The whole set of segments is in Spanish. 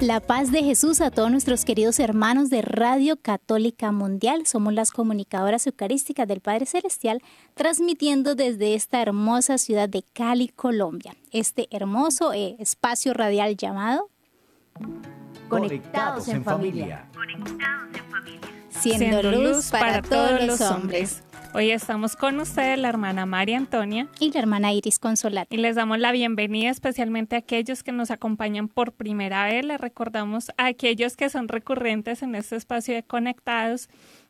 La paz de Jesús a todos nuestros queridos hermanos de Radio Católica Mundial. Somos las comunicadoras eucarísticas del Padre Celestial, transmitiendo desde esta hermosa ciudad de Cali, Colombia. Este hermoso eh, espacio radial llamado Conectados en familia. Siendo, luz para, todos los hombres. Hoy estamos con ustedes, la hermana María Antonia. Y la hermana Iris Consolata. Y les damos la bienvenida especialmente a aquellos que nos acompañan por primera vez. Les recordamos a aquellos que son recurrentes en este espacio de Conectados,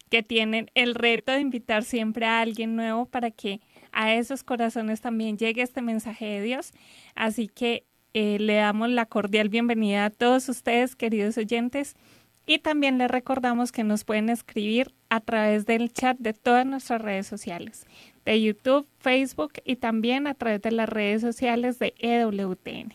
que tienen el reto de invitar siempre a alguien nuevo para que a esos corazones también llegue este mensaje de Dios. Así que eh, le damos la cordial bienvenida a todos ustedes, queridos oyentes. Y también les recordamos que nos pueden escribir a través del chat de todas nuestras redes sociales, de YouTube, Facebook y también a través de las redes sociales de EWTN.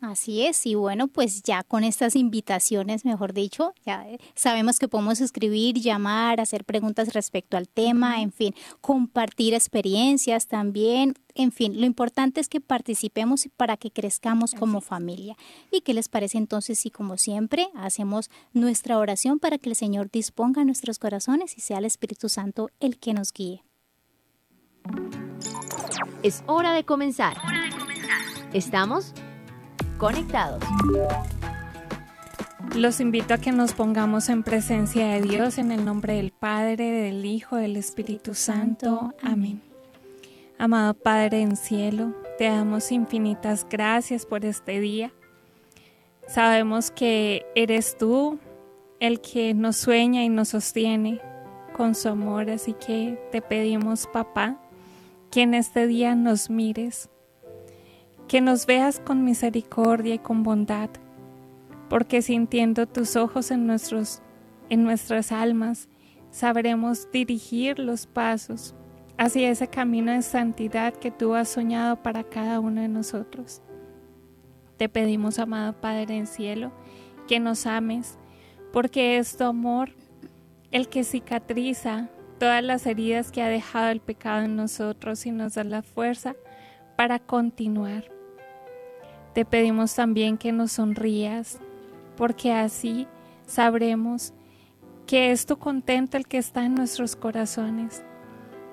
Así es, y bueno, pues ya con estas invitaciones, mejor dicho, ya eh, sabemos que podemos escribir, llamar, hacer preguntas respecto al tema, en fin, compartir experiencias también, en fin, lo importante es que participemos para que crezcamos como familia. ¿Y qué les parece entonces si como siempre hacemos nuestra oración para que el Señor disponga nuestros corazones y sea el Espíritu Santo el que nos guíe? Es hora de comenzar. Estamos conectados. Los invito a que nos pongamos en presencia de Dios en el nombre del Padre, del Hijo, del Espíritu Santo. Amén. Amado Padre en cielo, te damos infinitas gracias por este día. Sabemos que eres tú el que nos sueña y nos sostiene con su amor, así que te pedimos, papá, que en este día nos mires, que nos veas con misericordia y con bondad, porque sintiendo tus ojos en, nuestros, en nuestras almas, sabremos dirigir los pasos hacia ese camino de santidad que tú has soñado para cada uno de nosotros. Te pedimos, amado Padre en cielo, que nos ames, porque es tu amor el que cicatriza todas las heridas que ha dejado el pecado en nosotros y nos da la fuerza para continuar. Te pedimos también que nos sonrías, porque así sabremos que es tu contento el que está en nuestros corazones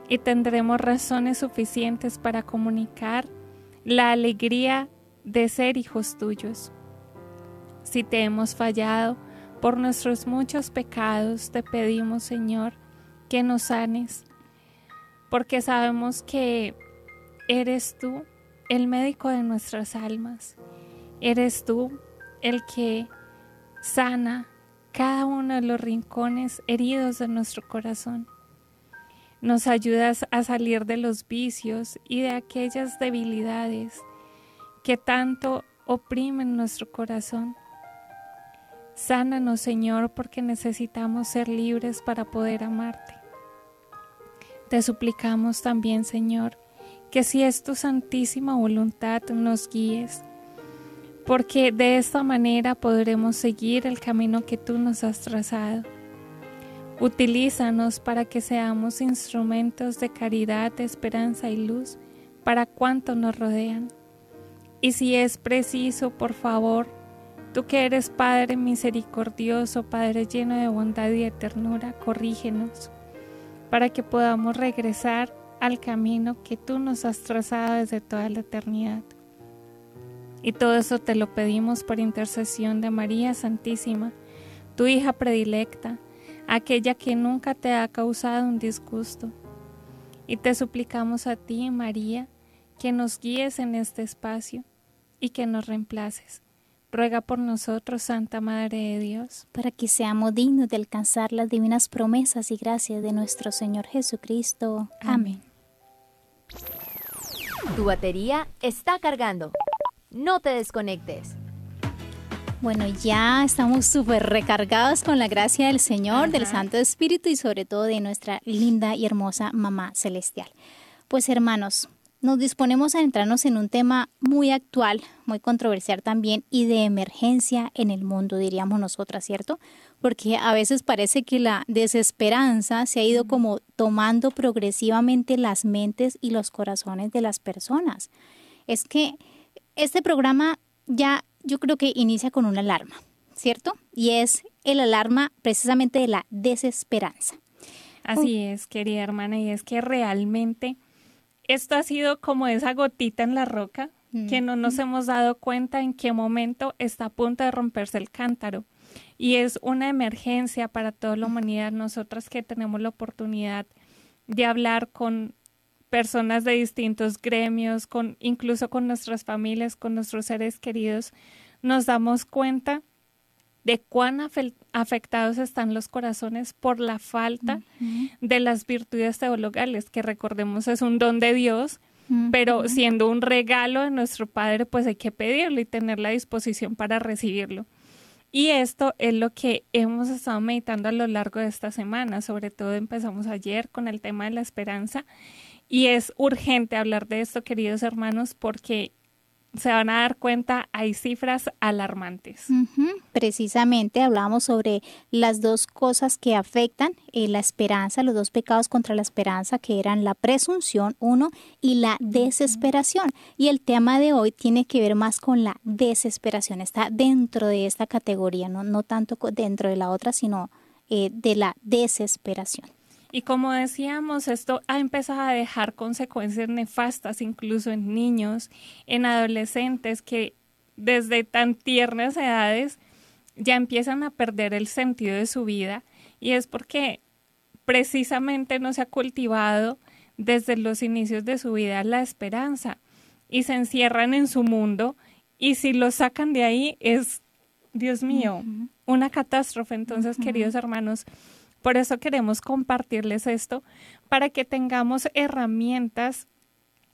y tendremos razones suficientes para comunicar la alegría de ser hijos tuyos. Si te hemos fallado por nuestros muchos pecados, te pedimos, Señor, que nos sanes, porque sabemos que eres tú el médico de nuestras almas. Eres tú el que sana cada uno de los rincones heridos de nuestro corazón. Nos ayudas a salir de los vicios y de aquellas debilidades que tanto oprimen nuestro corazón. Sánanos, Señor, porque necesitamos ser libres para poder amarte. Te suplicamos también, Señor, que si es tu santísima voluntad nos guíes, porque de esta manera podremos seguir el camino que tú nos has trazado. Utilízanos para que seamos instrumentos de caridad, esperanza y luz para cuantos nos rodean. Y si es preciso, por favor, tú que eres Padre misericordioso, Padre lleno de bondad y de ternura, corrígenos para que podamos regresar al camino que tú nos has trazado desde toda la eternidad. Y todo eso te lo pedimos por intercesión de María Santísima, tu hija predilecta, aquella que nunca te ha causado un disgusto. Y te suplicamos a ti, María, que nos guíes en este espacio y que nos reemplaces. Ruega por nosotros, Santa Madre de Dios, para que seamos dignos de alcanzar las divinas promesas y gracias de nuestro Señor Jesucristo. Amén. Tu batería está cargando. No te desconectes. Bueno, ya estamos súper recargados con la gracia del Señor, del Santo Espíritu y sobre todo de nuestra linda y hermosa Mamá Celestial. Pues hermanos, nos disponemos a entrarnos en un tema muy actual, muy controversial también y de emergencia en el mundo, diríamos nosotras, ¿cierto? Porque a veces parece que la desesperanza se ha ido como tomando progresivamente las mentes y los corazones de las personas. Es que este programa ya yo creo que inicia con una alarma, ¿cierto? Y es el alarma precisamente de la desesperanza. Así es, querida hermana, y es que realmente esto ha sido como esa gotita en la roca que no nos hemos dado cuenta en qué momento está a punto de romperse el cántaro. Y es una emergencia para toda la humanidad. Nosotras que tenemos la oportunidad de hablar con personas de distintos gremios, con incluso con nuestras familias, con nuestros seres queridos, nos damos cuenta de cuán afectados están los corazones por la falta de las virtudes teologales, que recordemos es un don de Dios, pero siendo un regalo de nuestro Padre, pues hay que pedirlo y tener la disposición para recibirlo. Y esto es lo que hemos estado meditando a lo largo de esta semana, sobre todo empezamos ayer con el tema de la esperanza. Y es urgente hablar de esto, queridos hermanos, porque se van a dar cuenta, hay cifras alarmantes. Precisamente hablamos sobre las dos cosas que afectan eh, la esperanza, los dos pecados contra la esperanza, que eran la presunción, uno, y la desesperación. Y el tema de hoy tiene que ver más con la desesperación, está dentro de esta categoría, no, no tanto dentro de la otra, sino eh, de la desesperación. Y como decíamos, esto ha empezado a dejar consecuencias nefastas incluso en niños, en adolescentes que desde tan tiernas edades ya empiezan a perder el sentido de su vida. Y es porque precisamente no se ha cultivado desde los inicios de su vida la esperanza. Y se encierran en su mundo y si lo sacan de ahí es, Dios mío, una catástrofe. Entonces, queridos hermanos, por eso queremos compartirles esto, para que tengamos herramientas,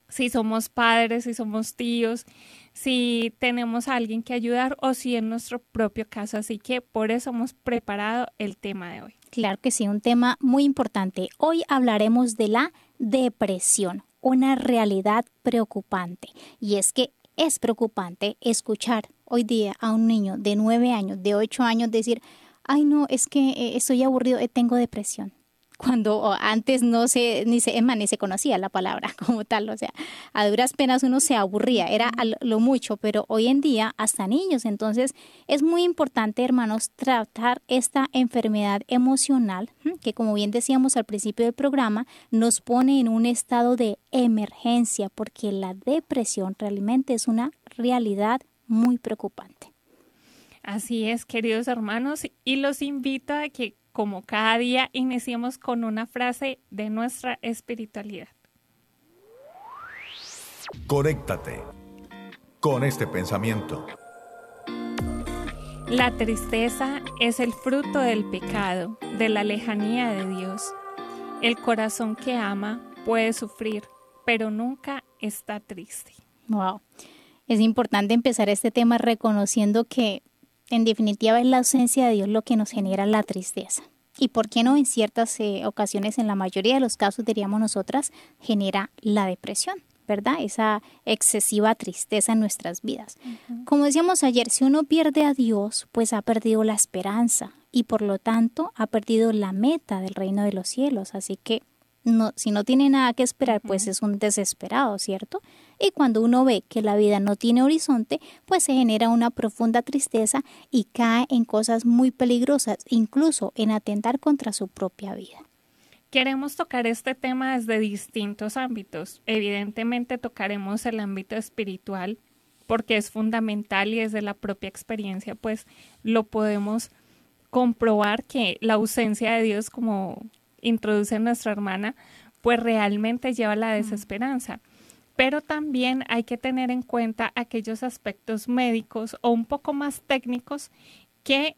si somos padres, si somos tíos, si tenemos a alguien que ayudar o si en nuestro propio caso. Así que por eso hemos preparado el tema de hoy. Claro que sí, un tema muy importante. Hoy hablaremos de la depresión, una realidad preocupante. Y es que es preocupante escuchar hoy día a un niño de nueve años, de ocho años decir, ay no, es que eh, estoy aburrido, eh, tengo depresión. Cuando antes no se, ni se, ni se conocía la palabra como tal, o sea, a duras penas uno se aburría, era lo mucho, pero hoy en día hasta niños. Entonces es muy importante, hermanos, tratar esta enfermedad emocional que, como bien decíamos al principio del programa, nos pone en un estado de emergencia, porque la depresión realmente es una realidad muy preocupante. Así es, queridos hermanos, y los invito a que como cada día iniciemos con una frase de nuestra espiritualidad. Conéctate con este pensamiento. La tristeza es el fruto del pecado, de la lejanía de Dios. El corazón que ama puede sufrir, pero nunca está triste. Wow. Es importante empezar este tema reconociendo que en definitiva es la ausencia de Dios lo que nos genera la tristeza. Y por qué no en ciertas eh, ocasiones, en la mayoría de los casos, diríamos nosotras, genera la depresión, ¿verdad? Esa excesiva tristeza en nuestras vidas. Como decíamos ayer, si uno pierde a Dios, pues ha perdido la esperanza y por lo tanto ha perdido la meta del reino de los cielos. Así que no, si no tiene nada que esperar, pues es un desesperado, ¿cierto? Y cuando uno ve que la vida no tiene horizonte, pues se genera una profunda tristeza y cae en cosas muy peligrosas, incluso en atentar contra su propia vida. Queremos tocar este tema desde distintos ámbitos. Evidentemente tocaremos el ámbito espiritual porque es fundamental y desde la propia experiencia pues lo podemos comprobar que la ausencia de Dios como introduce nuestra hermana pues realmente lleva a la desesperanza pero también hay que tener en cuenta aquellos aspectos médicos o un poco más técnicos que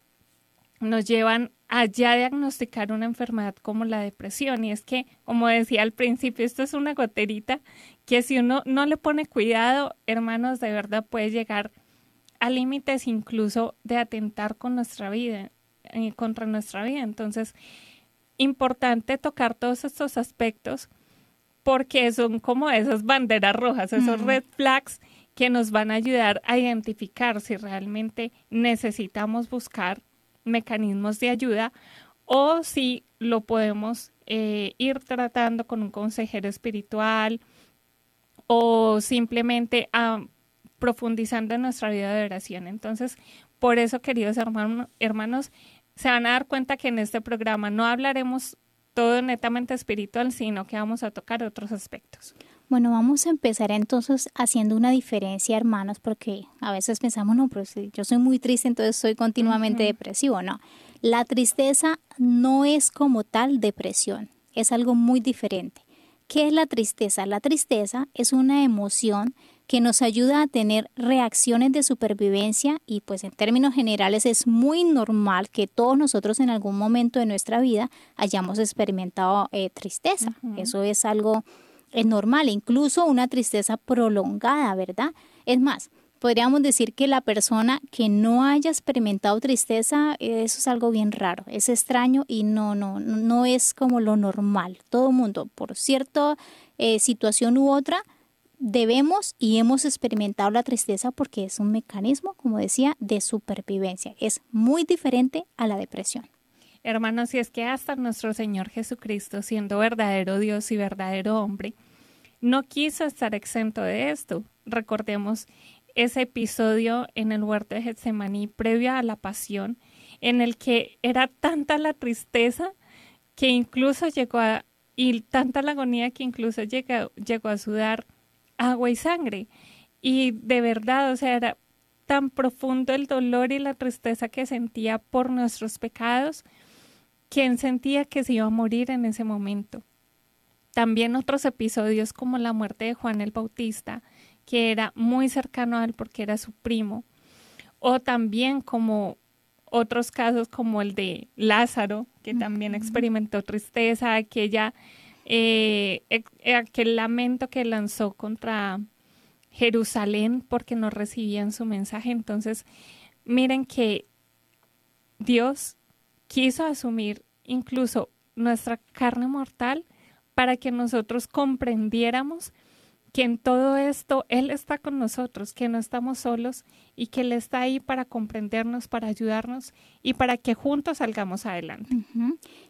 nos llevan a ya diagnosticar una enfermedad como la depresión. Y es que, como decía al principio, esto es una goterita que si uno no le pone cuidado, hermanos, de verdad puede llegar a límites incluso de atentar con nuestra vida, eh, contra nuestra vida. Entonces, importante tocar todos estos aspectos porque son como esas banderas rojas, esos red flags que nos van a ayudar a identificar si realmente necesitamos buscar mecanismos de ayuda o si lo podemos eh, ir tratando con un consejero espiritual o simplemente ah, profundizando en nuestra vida de oración. Entonces, por eso, queridos hermanos, se van a dar cuenta que en este programa no hablaremos todo netamente espiritual, sino que vamos a tocar otros aspectos. Bueno, vamos a empezar entonces haciendo una diferencia, hermanos, porque a veces pensamos, no, pero yo soy muy triste, entonces soy continuamente depresivo. No, la tristeza no es como tal depresión, es algo muy diferente. ¿Qué es la tristeza? La tristeza es una emoción que nos ayuda a tener reacciones de supervivencia y pues en términos generales es muy normal que todos nosotros en algún momento de nuestra vida hayamos experimentado eh, tristeza. Eso es algo es normal, incluso una tristeza prolongada, ¿verdad? Es más, podríamos decir que la persona que no haya experimentado tristeza, eso es algo bien raro, es extraño y no, no, no es como lo normal. Todo mundo, por cierta eh, situación u otra, debemos y hemos experimentado la tristeza porque es un mecanismo, como decía, de supervivencia. Es muy diferente a la depresión. Hermanos, si es que hasta nuestro Señor Jesucristo, siendo verdadero Dios y verdadero hombre, no quiso estar exento de esto. Recordemos ese episodio en el huerto de Getsemaní previo a la pasión, en el que era tanta la tristeza que incluso llegó a, y tanta la agonía que incluso llegó, llegó a sudar agua y sangre. Y de verdad, o sea, era tan profundo el dolor y la tristeza que sentía por nuestros pecados quien sentía que se iba a morir en ese momento. También otros episodios como la muerte de Juan el Bautista, que era muy cercano a él porque era su primo, o también como otros casos como el de Lázaro, que también experimentó tristeza, aquella, eh, aquel lamento que lanzó contra Jerusalén porque no recibían su mensaje. Entonces, miren que Dios quiso asumir incluso nuestra carne mortal para que nosotros comprendiéramos que en todo esto Él está con nosotros, que no estamos solos y que Él está ahí para comprendernos, para ayudarnos y para que juntos salgamos adelante.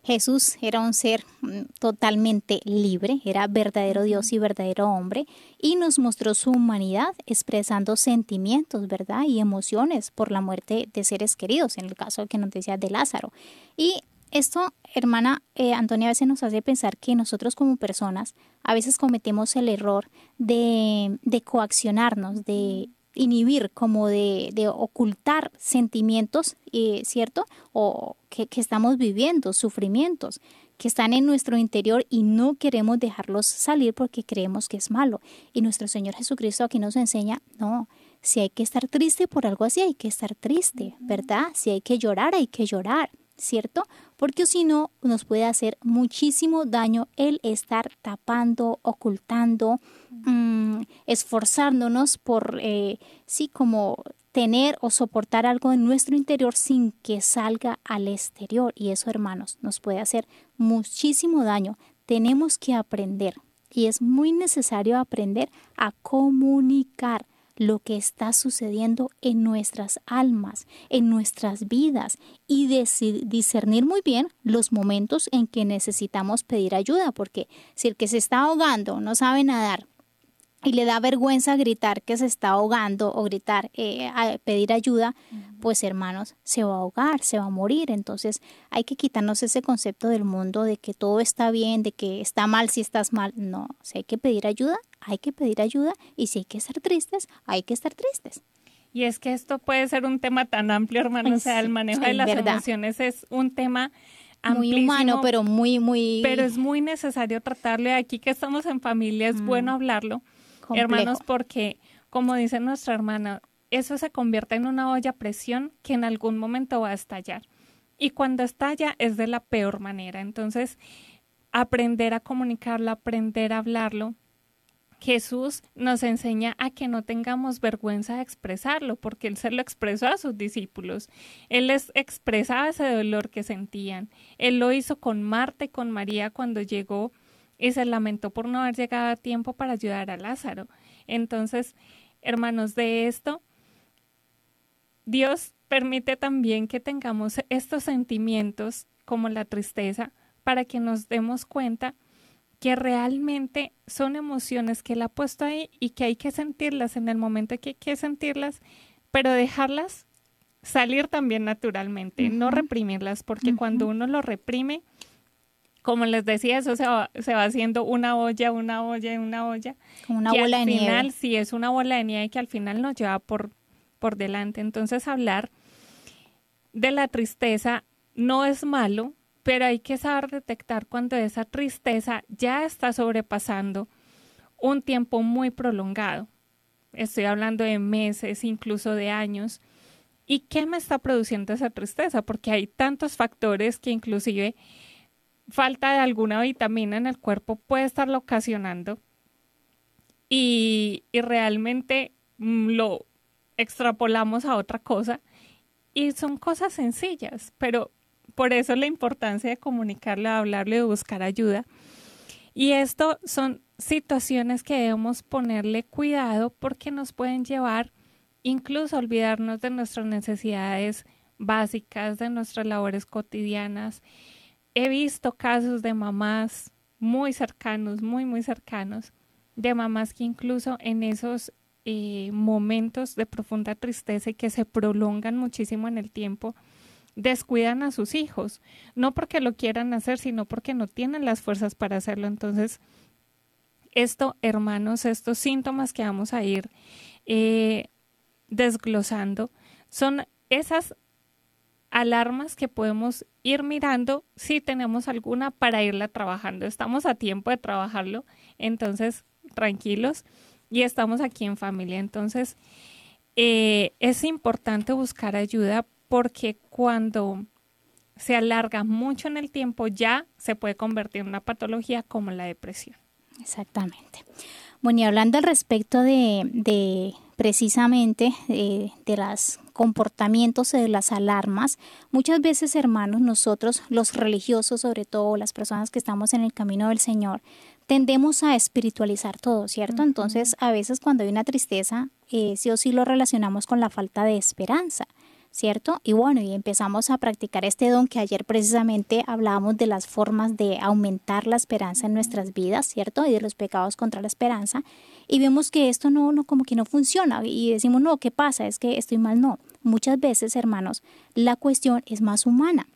Jesús era un ser mm, totalmente libre, era verdadero Dios y verdadero hombre y nos mostró su humanidad expresando sentimientos, ¿verdad? Y emociones por la muerte de seres queridos, en el caso que nos decía de Lázaro. Y esto, hermana eh, Antonia, a veces nos hace pensar que nosotros como personas a veces cometemos el error de, coaccionarnos, de inhibir, como de, de ocultar sentimientos, eh, ¿cierto? O que, que estamos viviendo, sufrimientos que están en nuestro interior y no queremos dejarlos salir porque creemos que es malo. Y nuestro Señor Jesucristo aquí nos enseña, no, si hay que estar triste por algo así, hay que estar triste, ¿verdad? Si hay que llorar, hay que llorar. ¿Cierto? Porque si no, nos puede hacer muchísimo daño el estar tapando, ocultando, mm, esforzándonos por, eh, sí, como tener o soportar algo en nuestro interior sin que salga al exterior. Y eso, hermanos, nos puede hacer muchísimo daño. Tenemos que aprender y es muy necesario aprender a comunicar lo que está sucediendo en nuestras almas, en nuestras vidas y discernir muy bien los momentos en que necesitamos pedir ayuda, porque si el que se está ahogando no sabe nadar y le da vergüenza gritar que se está ahogando o gritar, eh, a pedir ayuda, pues hermanos, se va a ahogar, se va a morir. Entonces hay que quitarnos ese concepto del mundo de que todo está bien, de que está mal si estás mal. No, si hay que pedir ayuda, hay que pedir ayuda y si hay que estar tristes, hay que estar tristes. Y es que esto puede ser un tema tan amplio, hermano. o sea, el manejo de las emociones es un tema muy humano, pero muy, muy... Pero es muy necesario tratarlo. Y aquí que estamos en familia es bueno mm. hablarlo hermanos, porque, como dice nuestra hermana, eso se convierte en una olla a presión que en algún momento va a estallar. Y cuando estalla es de la peor manera. Entonces, aprender a comunicarlo, aprender a hablarlo. Jesús nos enseña a que no tengamos vergüenza de expresarlo, porque Él se lo expresó a sus discípulos. Él les expresaba ese dolor que sentían. Él lo hizo con Marta y con María cuando llegó y se lamentó por no haber llegado a tiempo para ayudar a Lázaro. Entonces, hermanos, de esto, Dios permite también que tengamos estos sentimientos como la tristeza para que nos demos cuenta que realmente son emociones que Él ha puesto ahí y que hay que sentirlas en el momento que hay que sentirlas, pero dejarlas salir también naturalmente, no reprimirlas, porque cuando uno lo reprime, como les decía, eso se va, se va haciendo una olla, una olla, una olla. Como una bola al de final, nieve. sí, es una bola de nieve que al final nos lleva por, por delante. Entonces, hablar de la tristeza no es malo, pero hay que saber detectar cuando esa tristeza ya está sobrepasando un tiempo muy prolongado. Estoy hablando de meses, incluso de años. ¿Y qué me está produciendo esa tristeza? Porque hay tantos factores que inclusive falta de alguna vitamina en el cuerpo puede estarlo ocasionando y, y realmente mm, lo extrapolamos a otra cosa y son cosas sencillas, pero por eso la importancia de comunicarle, de hablarle, de buscar ayuda. Y esto son situaciones que debemos ponerle cuidado porque nos pueden llevar incluso a olvidarnos de nuestras necesidades básicas, de nuestras labores cotidianas. He visto casos de mamás muy cercanos, muy, muy cercanos, de mamás que incluso en esos eh, momentos de profunda tristeza y que se prolongan muchísimo en el tiempo, descuidan a sus hijos, no porque lo quieran hacer, sino porque no tienen las fuerzas para hacerlo. Entonces, esto, hermanos, estos síntomas que vamos a ir eh, desglosando son esas alarmas que podemos ir mirando si tenemos alguna para irla trabajando. Estamos a tiempo de trabajarlo, entonces tranquilos y estamos aquí en familia. Entonces, eh, es importante buscar ayuda porque cuando se alarga mucho en el tiempo ya se puede convertir en una patología como la depresión. Exactamente. Bueno, y hablando al respecto de, de precisamente eh, de los comportamientos de las alarmas, muchas veces, hermanos, nosotros, los religiosos, sobre todo las personas que estamos en el camino del Señor, tendemos a espiritualizar todo, ¿cierto? Entonces, a veces cuando hay una tristeza, eh, sí o sí lo relacionamos con la falta de esperanza. ¿Cierto? Y bueno, y empezamos a practicar este don que ayer precisamente hablábamos de las formas de aumentar la esperanza en nuestras vidas, ¿cierto? Y de los pecados contra la esperanza. Y vemos que esto no, no, como que no funciona. Y decimos, no, ¿qué pasa? Es que estoy mal. No. Muchas veces, hermanos, la cuestión es más humana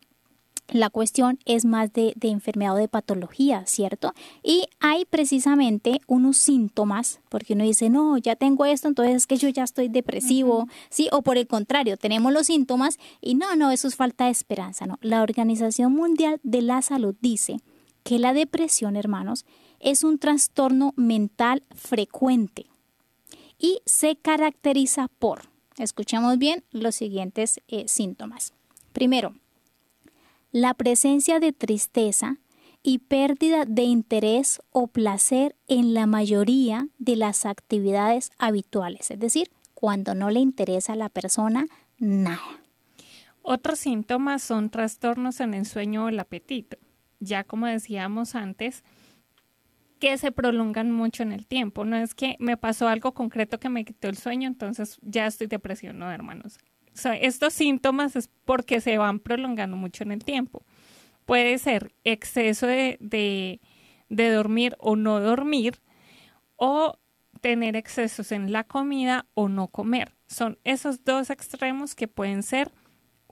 la cuestión es más de, de, enfermedad o de patología, ¿cierto? Y hay precisamente unos síntomas, porque uno dice, no, ya tengo esto, entonces es que yo ya estoy depresivo, uh -huh. ¿sí? O por el contrario, tenemos los síntomas y no, no, eso es falta de esperanza, ¿no? La Organización Mundial de la Salud dice que la depresión, hermanos, es un trastorno mental frecuente y se caracteriza por, escuchemos bien, los siguientes eh, síntomas. Primero, la presencia de tristeza y pérdida de interés o placer en la mayoría de las actividades habituales, es decir, cuando no le interesa a la persona nada. Otros síntomas son trastornos en el sueño o el apetito. Ya como decíamos antes, que se prolongan mucho en el tiempo. No es que me pasó algo concreto que me quitó el sueño, entonces ya estoy depresión, no, hermanos. O sea, estos síntomas es porque se van prolongando mucho en el tiempo. Puede ser exceso de, de, de dormir o no dormir, o tener excesos en la comida o no comer. Son esos dos extremos que pueden ser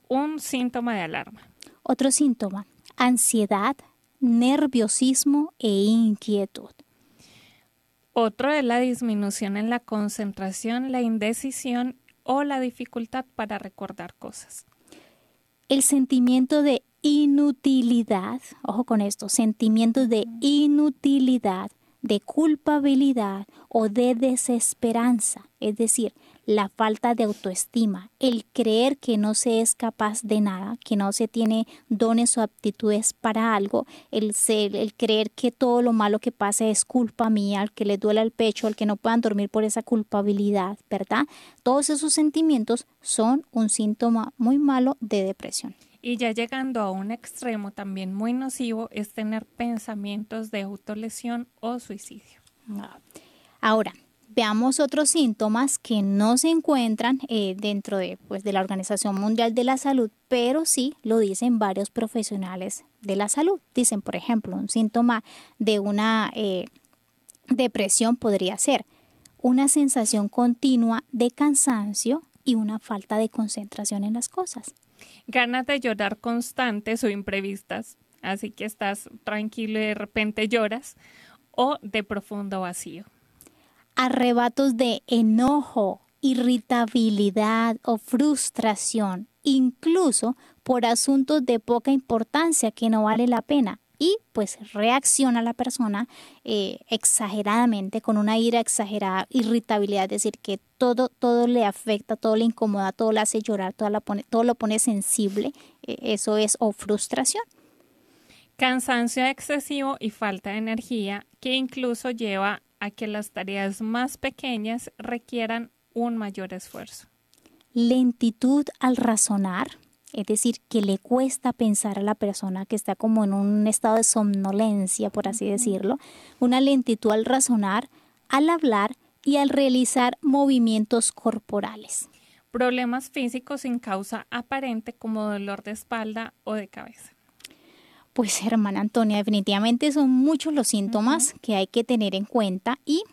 un síntoma de alarma. Otro síntoma, ansiedad, nerviosismo e inquietud. Otro es la disminución en la concentración, la indecisión o la dificultad para recordar cosas. El sentimiento de inutilidad, ojo con esto, sentimientos de inutilidad, de culpabilidad o de desesperanza, es decir, la falta de autoestima, el creer que no se es capaz de nada, que no se tiene dones o aptitudes para algo, el, ser, el creer que todo lo malo que pasa es culpa mía, al que le duele el pecho, al que no puedan dormir por esa culpabilidad, ¿verdad? Todos esos sentimientos son un síntoma muy malo de depresión. Y ya llegando a un extremo también muy nocivo es tener pensamientos de autolesión o suicidio. Ahora, veamos otros síntomas que no se encuentran eh, dentro de, pues, de la Organización Mundial de la Salud, pero sí lo dicen varios profesionales de la salud. Dicen, por ejemplo, un síntoma de una eh, depresión podría ser una sensación continua de cansancio y una falta de concentración en las cosas. Ganas de llorar constantes o imprevistas, así que estás tranquilo y de repente lloras, o de profundo vacío. Arrebatos de enojo, irritabilidad o frustración, incluso por asuntos de poca importancia que no vale la pena, y pues reacciona la persona eh, exageradamente, con una ira exagerada, irritabilidad, es decir, que todo, todo le afecta, todo le incomoda, todo le hace llorar, todo, la pone, todo lo pone sensible, eh, eso es o frustración. Cansancio excesivo y falta de energía que incluso lleva a que las tareas más pequeñas requieran un mayor esfuerzo. Lentitud al razonar, es decir, que le cuesta pensar a la persona que está como en un estado de somnolencia, por así decirlo, una lentitud al razonar, al hablar y al realizar movimientos corporales. Problemas físicos sin causa aparente como dolor de espalda o de cabeza. Pues hermana Antonia, definitivamente son muchos los síntomas que hay que tener en cuenta y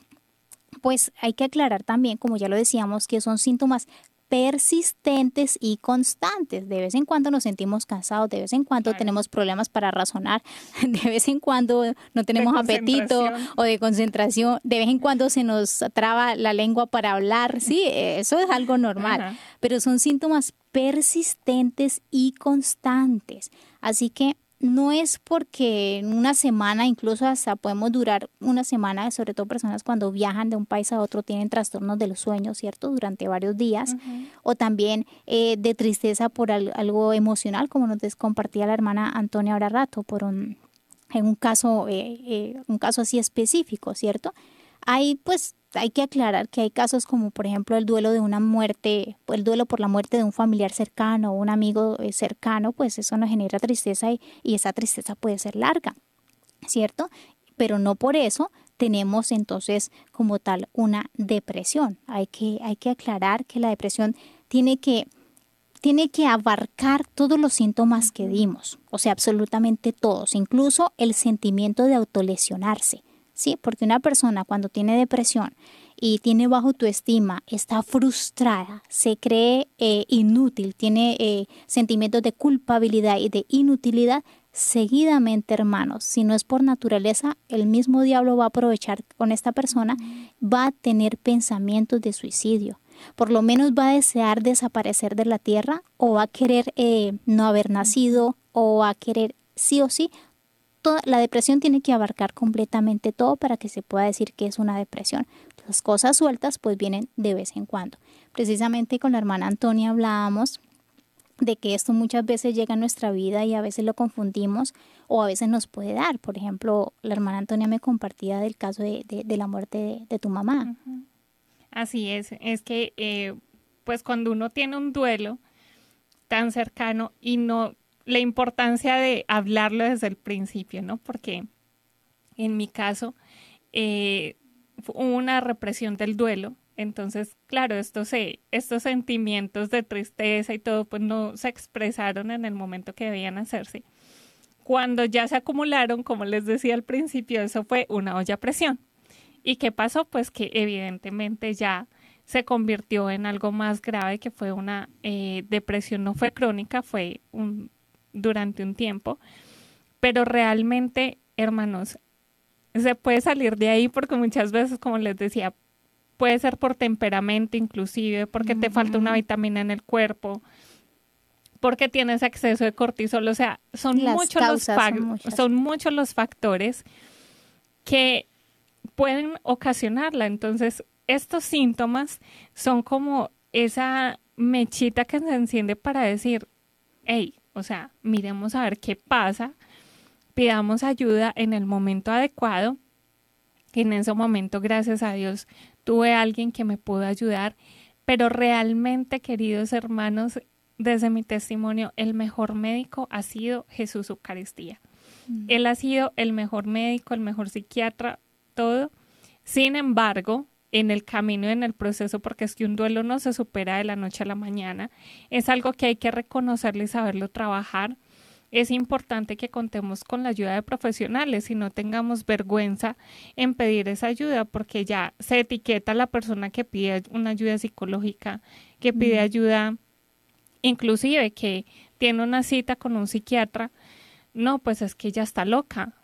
pues hay que aclarar también, como ya lo decíamos, que son síntomas persistentes y constantes. De vez en cuando nos sentimos cansados, de vez en cuando tenemos problemas para razonar, de vez en cuando no tenemos apetito o de concentración, de vez en cuando se nos traba la lengua para hablar, sí, eso es algo normal, pero son síntomas persistentes y constantes. Así que no es porque en una semana, incluso hasta podemos durar una semana, sobre todo personas cuando viajan de un país a otro tienen trastornos del sueño, ¿cierto? Durante varios días, o también eh, de tristeza por algo emocional, como nos compartía la hermana Antonia ahora rato, por un, en un caso, eh, eh, un caso así específico, ¿cierto? Hay pues hay que aclarar que hay casos como por ejemplo el duelo de una muerte, el duelo por la muerte de un familiar cercano o un amigo eh, cercano, pues eso nos genera tristeza y, y esa tristeza puede ser larga, ¿cierto? Pero no por eso tenemos entonces como tal una depresión. Hay que, hay que aclarar que la depresión tiene que, tiene que abarcar todos los síntomas que dimos, o sea, absolutamente todos, incluso el sentimiento de autolesionarse. ¿Sí? Porque una persona cuando tiene depresión y tiene bajo autoestima, está frustrada, se cree eh, inútil, tiene eh, sentimientos de culpabilidad y de inutilidad, seguidamente, hermanos, si no es por naturaleza, el mismo diablo va a aprovechar con esta persona, va a tener pensamientos de suicidio. Por lo menos va a desear desaparecer de la tierra o va a querer eh, no haber nacido o va a querer sí o sí la depresión tiene que abarcar completamente todo para que se pueda decir que es una depresión. Las cosas sueltas pues vienen de vez en cuando. Precisamente con la hermana Antonia hablábamos de que esto muchas veces llega a nuestra vida y a veces lo confundimos o a veces nos puede dar. Por ejemplo, la hermana Antonia me compartía del caso de, la muerte de, tu mamá. Así es, es que eh, pues cuando uno tiene un duelo tan cercano y no la importancia de hablarlo desde el principio, ¿no? Porque en mi caso eh, hubo una represión del duelo, entonces, claro, estos, estos sentimientos de tristeza y todo, pues no se expresaron en el momento que debían hacerse. Cuando ya se acumularon, como les decía al principio, eso fue una olla a presión. ¿Y qué pasó? Pues que evidentemente ya se convirtió en algo más grave, que fue una eh, depresión, no fue crónica, fue un durante un tiempo, pero realmente, hermanos, se puede salir de ahí porque muchas veces, como les decía, puede ser por temperamento inclusive, porque te falta una vitamina en el cuerpo, porque tienes exceso de cortisol, o sea, son muchos los son muchos los factores que pueden ocasionarla. Entonces, estos síntomas son como esa mechita que se enciende para decir, hey, o sea, miremos a ver qué pasa, pidamos ayuda en el momento adecuado. En ese momento, gracias a Dios, tuve alguien que me pudo ayudar, pero realmente, queridos hermanos, desde mi testimonio, el mejor médico ha sido Jesús Eucaristía. Mm. Él ha sido el mejor médico, el mejor psiquiatra, todo. Sin embargo, en el camino y en el proceso, porque es que un duelo no se supera de la noche a la mañana, es algo que hay que reconocerlo y saberlo trabajar. Es importante que contemos con la ayuda de profesionales y no tengamos vergüenza en pedir esa ayuda, porque ya se etiqueta a la persona que pide una ayuda psicológica, que pide ayuda, inclusive que tiene una cita con un psiquiatra. No, pues es que ya está loca.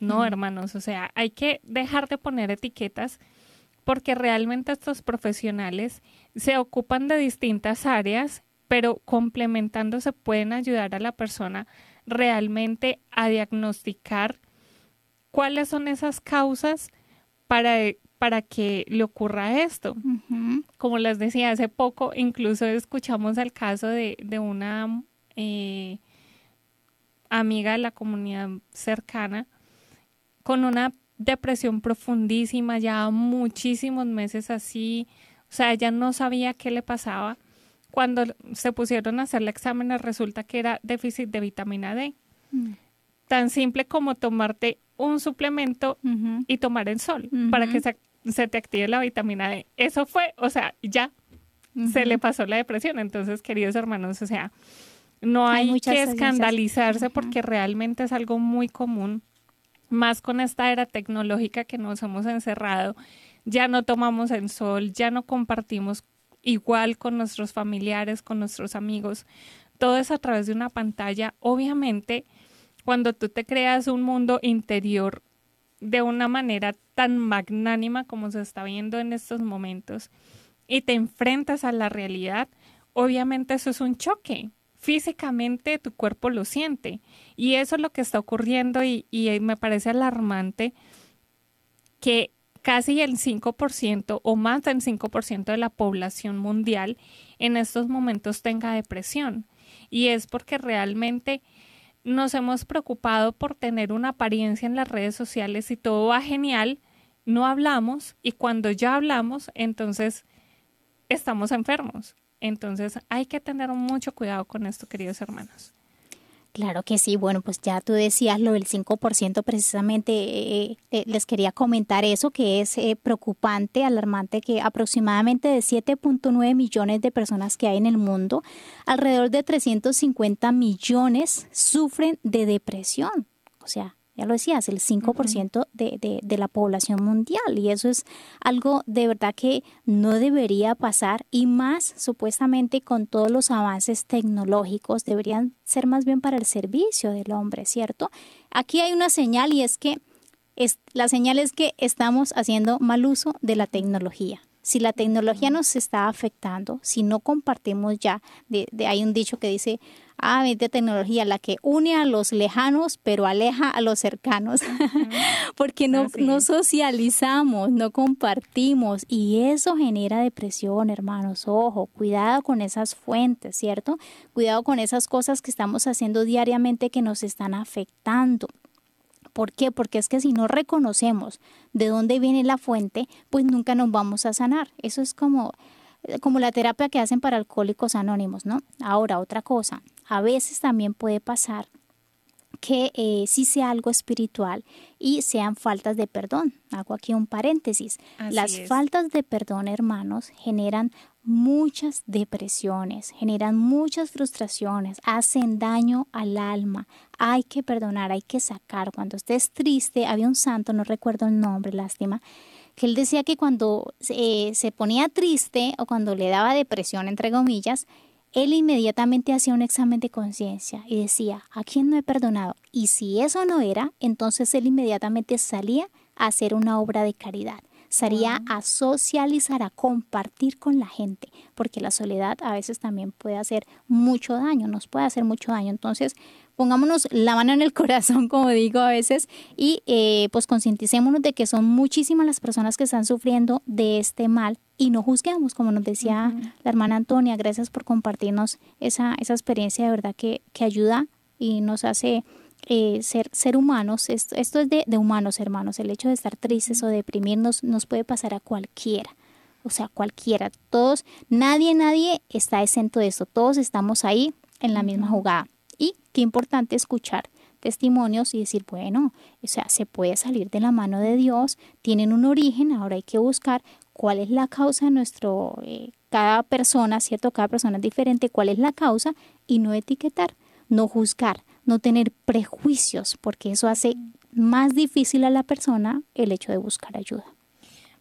No, hermanos, o sea, hay que dejar de poner etiquetas porque realmente estos profesionales se ocupan de distintas áreas, pero complementándose pueden ayudar a la persona realmente a diagnosticar cuáles son esas causas para, para que le ocurra esto. Como les decía hace poco, incluso escuchamos el caso de, de una eh, amiga de la comunidad cercana con una depresión profundísima, ya muchísimos meses así, o sea, ella no sabía qué le pasaba. Cuando se pusieron a hacer el examen, resulta que era déficit de vitamina D. Mm. Tan simple como tomarte un suplemento y tomar el sol para que se, te active la vitamina D. Eso fue, o sea, ya se le pasó la depresión. Entonces, queridos hermanos, o sea, no hay que escandalizarse porque realmente es algo muy común más con esta era tecnológica que nos hemos encerrado, ya no tomamos el sol, ya no compartimos igual con nuestros familiares, con nuestros amigos, todo es a través de una pantalla. Obviamente, cuando tú te creas un mundo interior de una manera tan magnánima como se está viendo en estos momentos y te enfrentas a la realidad, obviamente eso es un choque, físicamente tu cuerpo lo siente. Y eso es lo que está ocurriendo y, me parece alarmante que casi el 5% o más del 5% de la población mundial en estos momentos tenga depresión. Y es porque realmente nos hemos preocupado por tener una apariencia en las redes sociales y todo va genial, no hablamos y cuando ya hablamos, entonces estamos enfermos. Entonces hay que tener mucho cuidado con esto, queridos hermanos. Claro que sí, bueno, pues ya tú decías lo del 5%, precisamente eh, eh, les quería comentar eso, que es eh, preocupante, alarmante, que aproximadamente de 7.9 millones de personas que hay en el mundo, alrededor de 350 millones sufren de depresión. O sea, ya lo decías, el 5% de, de, de, la población mundial. Y eso es algo de verdad que no debería pasar y más supuestamente con todos los avances tecnológicos deberían ser más bien para el servicio del hombre, ¿cierto? Aquí hay una señal y es que es, la señal es que estamos haciendo mal uso de la tecnología. Si la tecnología nos está afectando, si no compartimos ya, de, hay un dicho que dice, ah, de tecnología, la que une a los lejanos, pero aleja a los cercanos, porque no, no socializamos, no compartimos y eso genera depresión, hermanos. Ojo, cuidado con esas fuentes, ¿cierto? Cuidado con esas cosas que estamos haciendo diariamente que nos están afectando. ¿Por qué? Porque es que si no reconocemos de dónde viene la fuente, pues nunca nos vamos a sanar. Eso es como, como la terapia que hacen para alcohólicos anónimos, ¿no? Ahora, otra cosa, a veces también puede pasar que eh, sí sea algo espiritual y sean faltas de perdón. Hago aquí un paréntesis. Las faltas de perdón, hermanos, generan muchas depresiones, generan muchas frustraciones, hacen daño al alma. Hay que perdonar, hay que sacar. Cuando estés triste, había un santo, no recuerdo el nombre, lástima, que él decía que cuando eh, se ponía triste o cuando le daba depresión, entre comillas, él inmediatamente hacía un examen de conciencia y decía, ¿a quién no he perdonado? Y si eso no era, entonces él inmediatamente salía a hacer una obra de caridad sería a socializar, a compartir con la gente, porque la soledad a veces también puede hacer mucho daño, nos puede hacer mucho daño. Entonces, pongámonos la mano en el corazón, como digo a veces, y eh, pues concienticémonos de que son muchísimas las personas que están sufriendo de este mal y no juzguemos, como nos decía la hermana Antonia, gracias por compartirnos esa, esa experiencia de verdad que, que ayuda y nos hace eh, ser, ser humanos, esto, esto es de, de, humanos, hermanos, el hecho de estar tristes o deprimirnos nos puede pasar a cualquiera, o sea, cualquiera, todos, nadie, nadie está exento de esto, todos estamos ahí en la misma jugada. Y qué importante escuchar testimonios y decir, bueno, o sea, se puede salir de la mano de Dios, tienen un origen, ahora hay que buscar cuál es la causa de nuestro, eh, cada persona, ¿cierto? Cada persona es diferente, cuál es la causa y no etiquetar, no juzgar, no tener prejuicios, porque eso hace más difícil a la persona el hecho de buscar ayuda.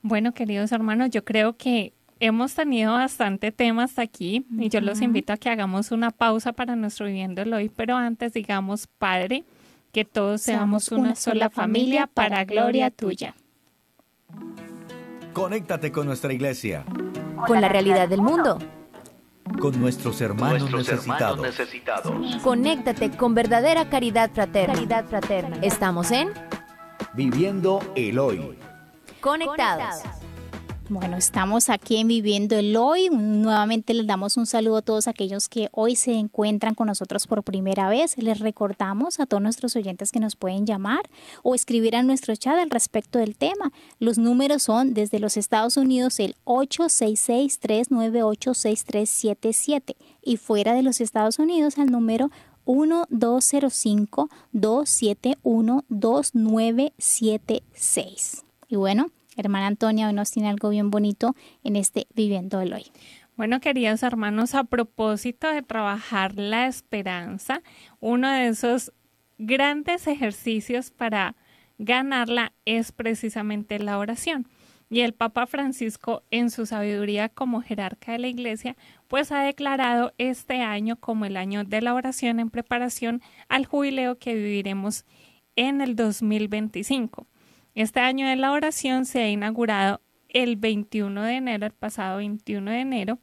Bueno, queridos hermanos, yo creo que hemos tenido bastante temas aquí y yo los invito a que hagamos una pausa para nuestro viviéndolo hoy, pero antes digamos, Padre, que todos seamos una, sola familia para gloria tuya. Conéctate con nuestra iglesia. Con la realidad del mundo. Con nuestros hermanos, necesitados. Conéctate con verdadera caridad fraterna. Caridad fraterna. Estamos en Viviendo el hoy. Conectados. Bueno, estamos aquí en Viviendo el Hoy. Nuevamente les damos un saludo a todos aquellos que hoy se encuentran con nosotros por primera vez. Les recordamos a todos nuestros oyentes que nos pueden llamar o escribir a nuestro chat al respecto del tema. Los números son desde los Estados Unidos el 866-398-6377 y fuera de los Estados Unidos al número 1205-271-2976. Y bueno, hermana Antonia hoy nos tiene algo bien bonito en este Viviendo el Hoy. Bueno, queridos hermanos, a propósito de trabajar la esperanza, uno de esos grandes ejercicios para ganarla es precisamente la oración. Y el Papa Francisco, en su sabiduría como jerarca de la Iglesia, pues ha declarado este año como el año de la oración en preparación al jubileo que viviremos en el 2025. Este año de la oración se ha inaugurado el 21 de enero, el pasado 21 de enero,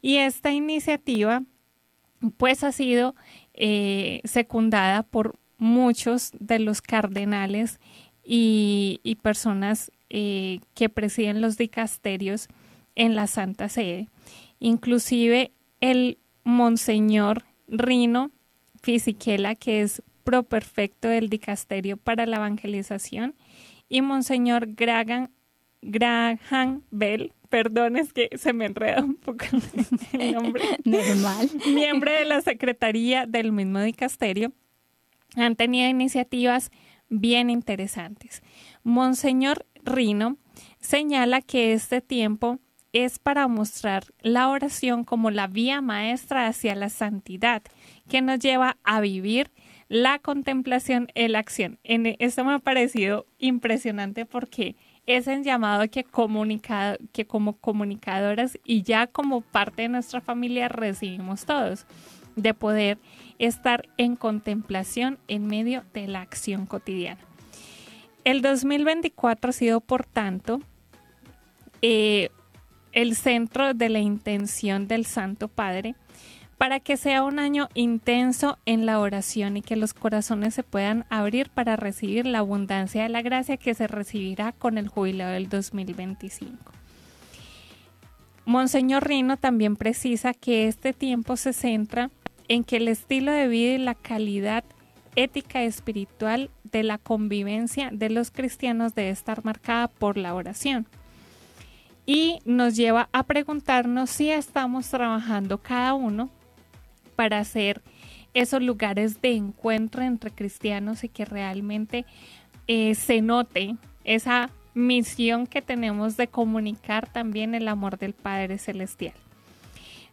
y esta iniciativa pues ha sido eh, secundada por muchos de los cardenales y, personas eh, que presiden los dicasterios en la Santa Sede. Inclusive el Monseñor Rino Fisichella, que es pro perfecto del dicasterio para la evangelización, y Monseñor Graham, Graham Bell, perdón, es que se me enreda un poco el nombre. Normal. Miembro de la Secretaría del mismo dicasterio, han tenido iniciativas bien interesantes. Monseñor Rino señala que este tiempo es para mostrar la oración como la vía maestra hacia la santidad, que nos lleva a vivir la contemplación y la acción. En esto me ha parecido impresionante porque es el llamado que, que como comunicadoras y ya como parte de nuestra familia recibimos todos, de poder estar en contemplación en medio de la acción cotidiana. El 2024 ha sido, por tanto, eh, el centro de la intención del Santo Padre para que sea un año intenso en la oración y que los corazones se puedan abrir para recibir la abundancia de la gracia que se recibirá con el jubileo del 2025. Monseñor Rino también precisa que este tiempo se centra en que el estilo de vida y la calidad ética espiritual de la convivencia de los cristianos debe estar marcada por la oración. Y nos lleva a preguntarnos si estamos trabajando cada uno para hacer esos lugares de encuentro entre cristianos y que realmente eh, se note esa misión que tenemos de comunicar también el amor del Padre Celestial.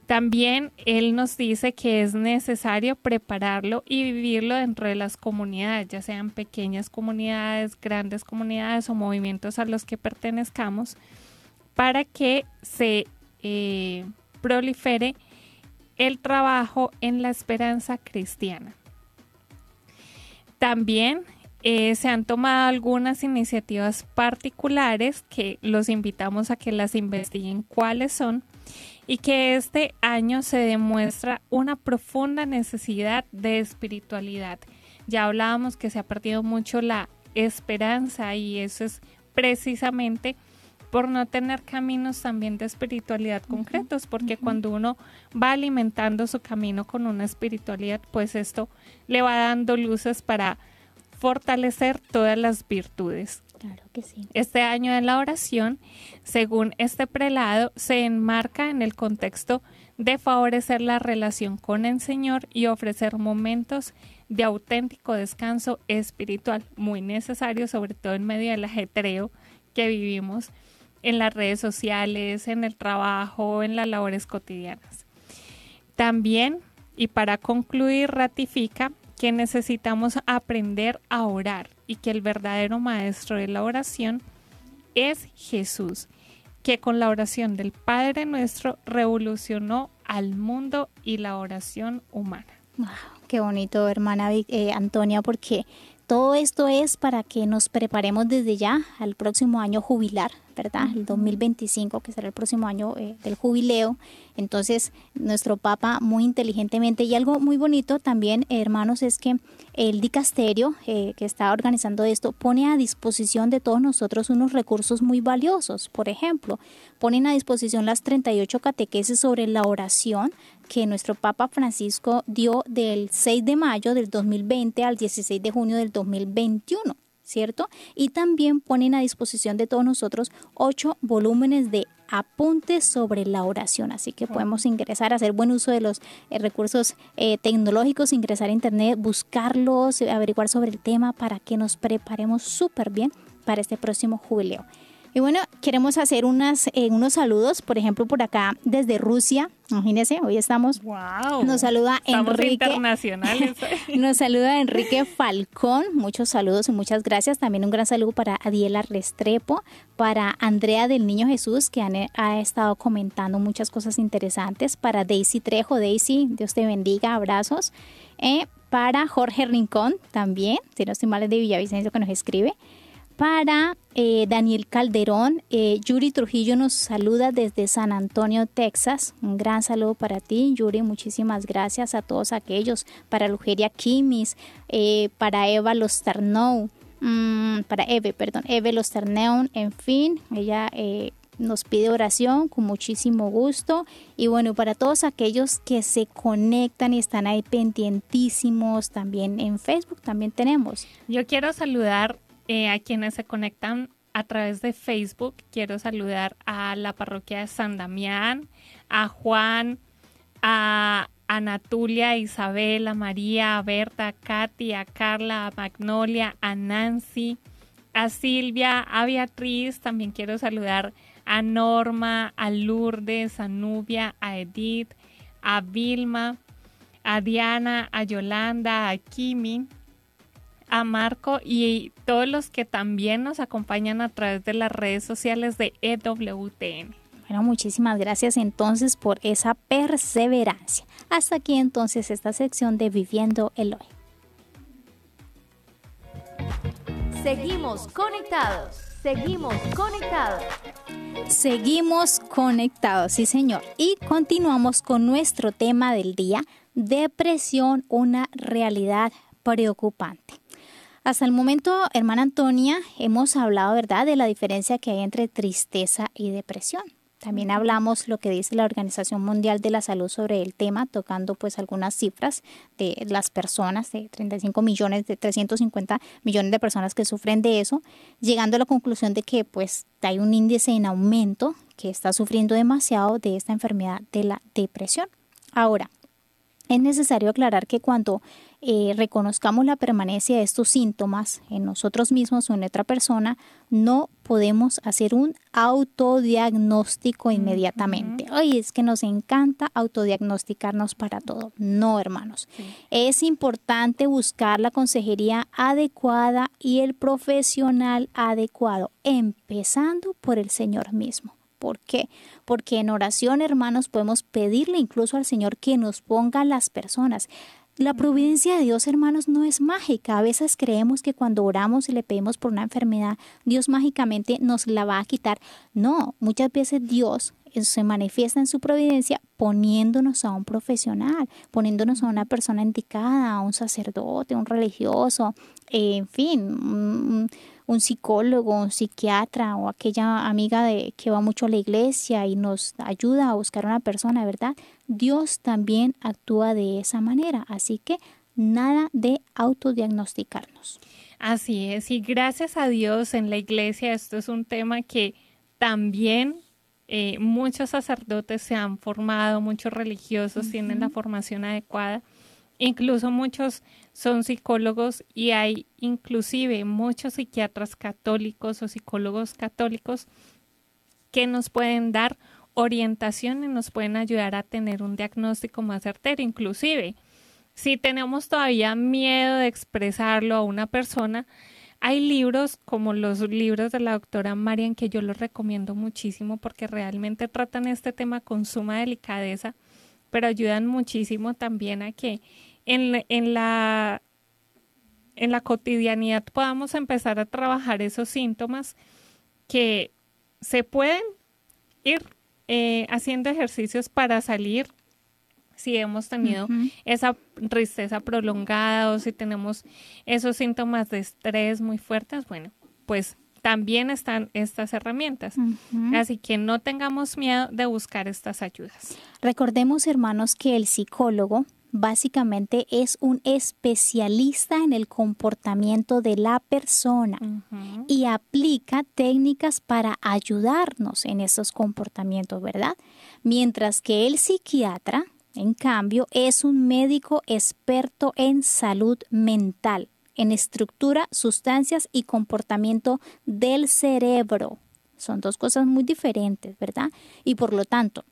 También Él nos dice que es necesario prepararlo y vivirlo dentro de las comunidades, ya sean pequeñas comunidades, grandes comunidades o movimientos a los que pertenezcamos, para que se eh, prolifere el trabajo en la esperanza cristiana. También eh, se han tomado algunas iniciativas particulares que los invitamos a que las investiguen cuáles son y que este año se demuestra una profunda necesidad de espiritualidad. Ya hablábamos que se ha perdido mucho la esperanza y eso es precisamente por no tener caminos también de espiritualidad concretos, porque cuando uno va alimentando su camino con una espiritualidad, pues esto le va dando luces para fortalecer todas las virtudes. Claro que sí. Este año de la oración, según este prelado, se enmarca en el contexto de favorecer la relación con el Señor y ofrecer momentos de auténtico descanso espiritual, muy necesario, sobre todo en medio del ajetreo que vivimos en las redes sociales, en el trabajo, en las labores cotidianas. También, y para concluir, ratifica que necesitamos aprender a orar y que el verdadero maestro de la oración es Jesús, que con la oración del Padre nuestro revolucionó al mundo y la oración humana. qué bonito, hermana eh, Antonia, porque todo esto es para que nos preparemos desde ya al próximo año jubilar, ¿verdad? El 2025, que será el próximo año eh, del jubileo. Entonces, nuestro Papa muy inteligentemente y algo muy bonito también, hermanos, es que el dicasterio eh, que está organizando esto pone a disposición de todos nosotros unos recursos muy valiosos. Por ejemplo, ponen a disposición las 38 catequesis sobre la oración que nuestro Papa Francisco dio del 6 de mayo del 2020 al 16 de junio del 2021. ¿Cierto? Y también ponen a disposición de todos nosotros ocho volúmenes de apuntes sobre la oración. Así que podemos ingresar, hacer buen uso de los eh, recursos eh, tecnológicos, ingresar a internet, buscarlos, averiguar sobre el tema para que nos preparemos súper bien para este próximo jubileo. Y bueno, queremos hacer unas, eh, unos saludos, por ejemplo, por acá desde Rusia. Imagínense, hoy estamos. Wow. Nos saluda Estamos Enrique. internacionales. Nos saluda Enrique Falcón. Muchos saludos y muchas gracias. También un gran saludo para Adiela Restrepo, para Andrea del Niño Jesús, que han, ha estado comentando muchas cosas interesantes. Para Daisy Trejo. Daisy, Dios te bendiga. Abrazos. Eh, para Jorge Rincón también, si no estoy mal, es de Villavicencio que nos escribe para eh, Daniel Calderón. Eh, Yuri Trujillo nos saluda desde San Antonio, Texas. Un gran saludo para ti, Yuri. Muchísimas gracias a todos aquellos. Para Lugeria Kimis, eh, para Eva Lostarnou, mm, para Eve, perdón, Eve Lostarneun, en fin, ella nos pide oración con muchísimo gusto. Y bueno, para todos aquellos que se conectan y están ahí pendientísimos, también en Facebook también tenemos. Yo quiero saludar eh, a quienes se conectan a través de Facebook. Quiero saludar a la parroquia de San Damián, a Juan, a Anatulia, a Isabel, a María, a Berta, a Katy, a Carla, a Magnolia, a Nancy, a Silvia, a Beatriz. También quiero saludar a Norma, a Lourdes, a Nubia, a Edith, a Vilma, a Diana, a Yolanda, a Kimi, a Marco y todos los que también nos acompañan a través de las redes sociales de EWTN. Bueno, muchísimas gracias entonces por esa perseverancia. Hasta aquí entonces esta sección de Viviendo el Hoy. Seguimos conectados, seguimos conectados. Seguimos conectados, sí señor. Y continuamos con nuestro tema del día, depresión, una realidad preocupante. Hasta el momento, hermana Antonia, hemos hablado, ¿verdad?, de la diferencia que hay entre tristeza y depresión. También hablamos lo que dice la Organización Mundial de la Salud sobre el tema, tocando pues algunas cifras de las personas, de 35 millones, de 350 millones de personas que sufren de eso, llegando a la conclusión de que pues hay un índice en aumento que está sufriendo demasiado de esta enfermedad de la depresión. Ahora, es necesario aclarar que cuando eh, reconozcamos la permanencia de estos síntomas en nosotros mismos o en otra persona, no podemos hacer un autodiagnóstico inmediatamente. Ay, es que nos encanta autodiagnosticarnos para todo. No, hermanos. Es importante buscar la consejería adecuada y el profesional adecuado, empezando por el Señor mismo. ¿Por qué? Porque en oración, hermanos, podemos pedirle incluso al Señor que nos ponga las personas. La providencia de Dios, hermanos, no es mágica. A veces creemos que cuando oramos y le pedimos por una enfermedad, Dios mágicamente nos la va a quitar. No, muchas veces Dios se manifiesta en su providencia poniéndonos a un profesional, poniéndonos a una persona indicada, a un sacerdote, un religioso, en fin, un psicólogo, un psiquiatra o aquella amiga de que va mucho a la iglesia y nos ayuda a buscar una persona, ¿verdad? Dios también actúa de esa manera, así que nada de autodiagnosticarnos. Así es, y gracias a Dios en la iglesia esto es un tema que también eh, muchos sacerdotes se han formado, muchos religiosos tienen la formación adecuada, incluso muchos son psicólogos y hay inclusive muchos psiquiatras católicos o psicólogos católicos que nos pueden dar orientación y nos pueden ayudar a tener un diagnóstico más certero, inclusive si tenemos todavía miedo de expresarlo a una persona, hay libros como los libros de la doctora Marian que yo los recomiendo muchísimo porque realmente tratan este tema con suma delicadeza, pero ayudan muchísimo también a que en, en la en la cotidianidad podamos empezar a trabajar esos síntomas que se pueden ir eh, haciendo ejercicios para salir si hemos tenido esa tristeza prolongada o si tenemos esos síntomas de estrés muy fuertes, bueno, pues también están estas herramientas. Así que no tengamos miedo de buscar estas ayudas. Recordemos, hermanos, que el psicólogo básicamente es un especialista en el comportamiento de la persona y aplica técnicas para ayudarnos en esos comportamientos, ¿verdad? Mientras que el psiquiatra en cambio, es un médico experto en salud mental, en estructura, sustancias y comportamiento del cerebro. Son dos cosas muy diferentes, ¿verdad? Y por lo tanto,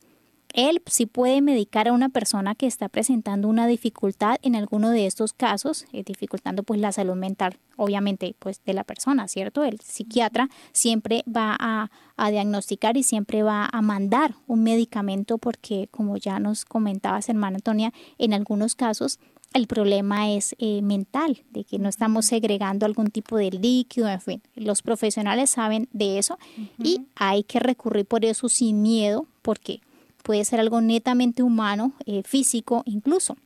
él sí puede medicar a una persona que está presentando una dificultad en alguno de estos casos, eh, dificultando pues la salud mental, obviamente pues de la persona, ¿cierto? El psiquiatra siempre va a, a diagnosticar y siempre va a mandar un medicamento porque como ya nos comentabas hermana Antonia, en algunos casos el problema es eh, mental, de que no estamos segregando algún tipo de líquido, en fin, los profesionales saben de eso y hay que recurrir por eso sin miedo porque puede ser algo netamente humano, eh, físico incluso.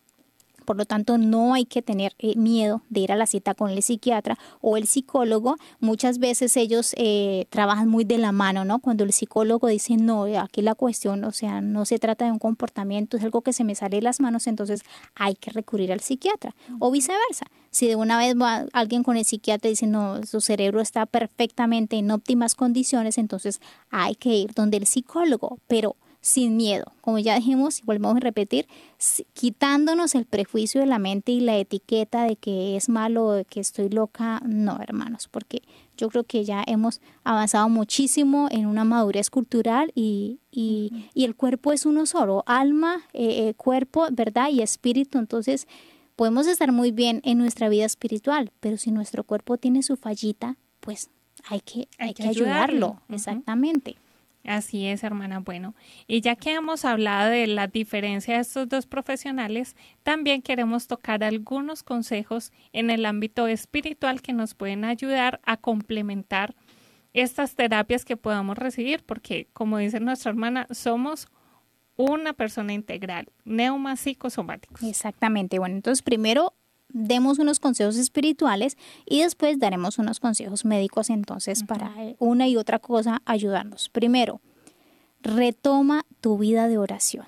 Por lo tanto, no hay que tener eh, miedo de ir a la cita con el psiquiatra o el psicólogo. Muchas veces ellos eh, trabajan muy de la mano, ¿no? Cuando el psicólogo dice, no, aquí la cuestión, o sea, no se trata de un comportamiento, es algo que se me sale de las manos, entonces hay que recurrir al psiquiatra. O viceversa. Si de una vez va alguien con el psiquiatra y dice, no, su cerebro está perfectamente en óptimas condiciones, entonces hay que ir donde el psicólogo. Pero sin miedo. Como ya dijimos y volvemos a repetir, quitándonos el prejuicio de la mente y la etiqueta de que es malo de que estoy loca, no, hermanos, porque yo creo que ya hemos avanzado muchísimo en una madurez cultural y, y, el cuerpo es uno solo, alma, eh, eh, cuerpo, verdad y espíritu. Entonces, podemos estar muy bien en nuestra vida espiritual, pero si nuestro cuerpo tiene su fallita, pues hay que, hay, que, ayudarlo. Exactamente. Así es, hermana. Bueno, y ya que hemos hablado de la diferencia de estos dos profesionales, también queremos tocar algunos consejos en el ámbito espiritual que nos pueden ayudar a complementar estas terapias que podamos recibir, porque como dice nuestra hermana, somos una persona integral, neuma Exactamente. Bueno, entonces primero demos unos consejos espirituales y después daremos unos consejos médicos entonces para una y otra cosa ayudarnos. Primero, retoma tu vida de oración.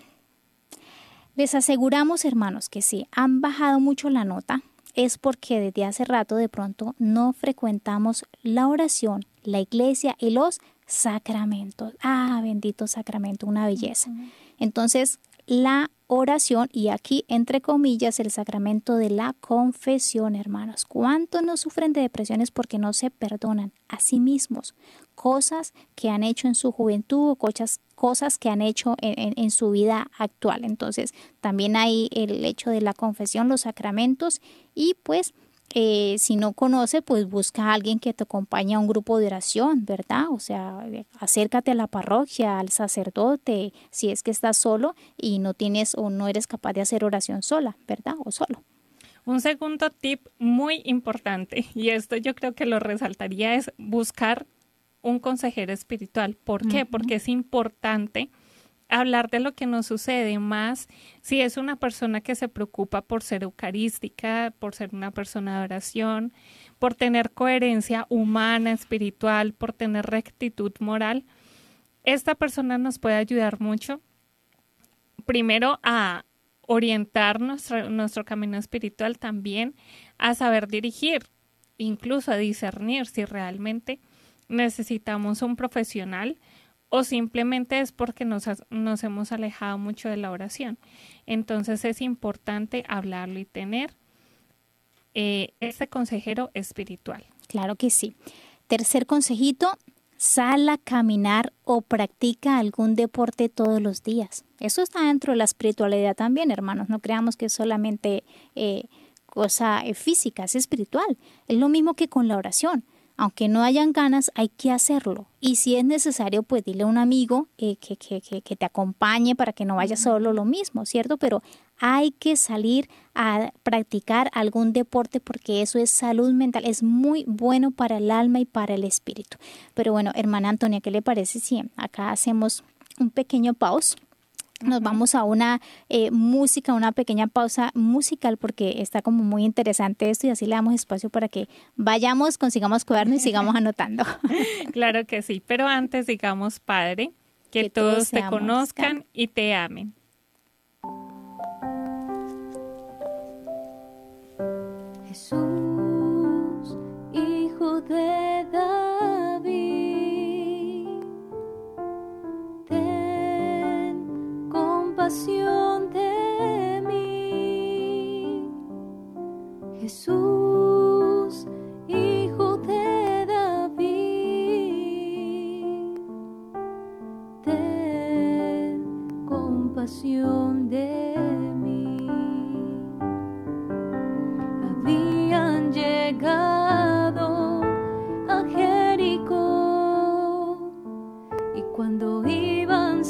Les aseguramos, hermanos, que si han bajado mucho la nota, es porque desde hace rato de pronto no frecuentamos la oración, la iglesia y los sacramentos. Ah, bendito sacramento, una belleza. Entonces, la oración y aquí entre comillas el sacramento de la confesión, hermanos. ¿Cuántos no sufren de depresiones porque no se perdonan a sí mismos? Cosas que han hecho en su juventud o cosas, que han hecho en, en su vida actual. Entonces, también hay el hecho de la confesión, los sacramentos y pues eh, si no conoce, pues busca a alguien que te acompañe a un grupo de oración, ¿verdad? O sea, acércate a la parroquia, al sacerdote, si es que estás solo y no tienes o no eres capaz de hacer oración sola, ¿verdad? O solo. Un segundo tip muy importante, y esto yo creo que lo resaltaría, es buscar un consejero espiritual. ¿Por qué? Porque es importante hablar de lo que nos sucede, más si es una persona que se preocupa por ser eucarística, por ser una persona de oración, por tener coherencia humana, espiritual, por tener rectitud moral. Esta persona nos puede ayudar mucho, primero a orientar nuestro, nuestro camino espiritual, también a saber dirigir incluso a discernir si realmente necesitamos un profesional o simplemente es porque nos, nos hemos alejado mucho de la oración. Entonces es importante hablarlo y tener eh, este consejero espiritual. Claro que sí. Tercer consejito, sal a caminar o practica algún deporte todos los días. Eso está dentro de la espiritualidad también, hermanos. No creamos que es solamente eh, cosa eh, física, es espiritual. Es lo mismo que con la oración aunque no hayan ganas, hay que hacerlo. Y si es necesario, pues dile a un amigo eh, que, que, que, que, te acompañe para que no vayas solo, lo mismo, ¿cierto? Pero hay que salir a practicar algún deporte porque eso es salud mental, es muy bueno para el alma y para el espíritu. Pero bueno, hermana Antonia, ¿qué le parece si acá hacemos un pequeño pause? Nos vamos a una eh, música, una pequeña pausa musical porque está como muy interesante esto y así le damos espacio para que vayamos, consigamos cuadernos y sigamos anotando. claro que sí, pero antes digamos, Padre, que, todos, te conozcan y te amen. Jesús, Hijo de de mí. Jesús, Hijo de David, ten compasión de mí. Habían llegado a Jericó y cuando iban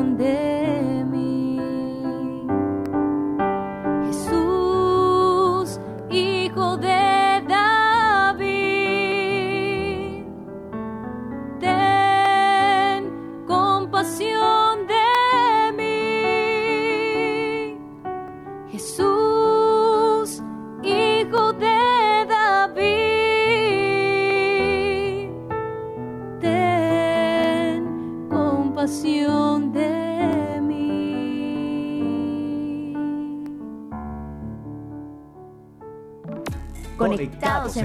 compasión de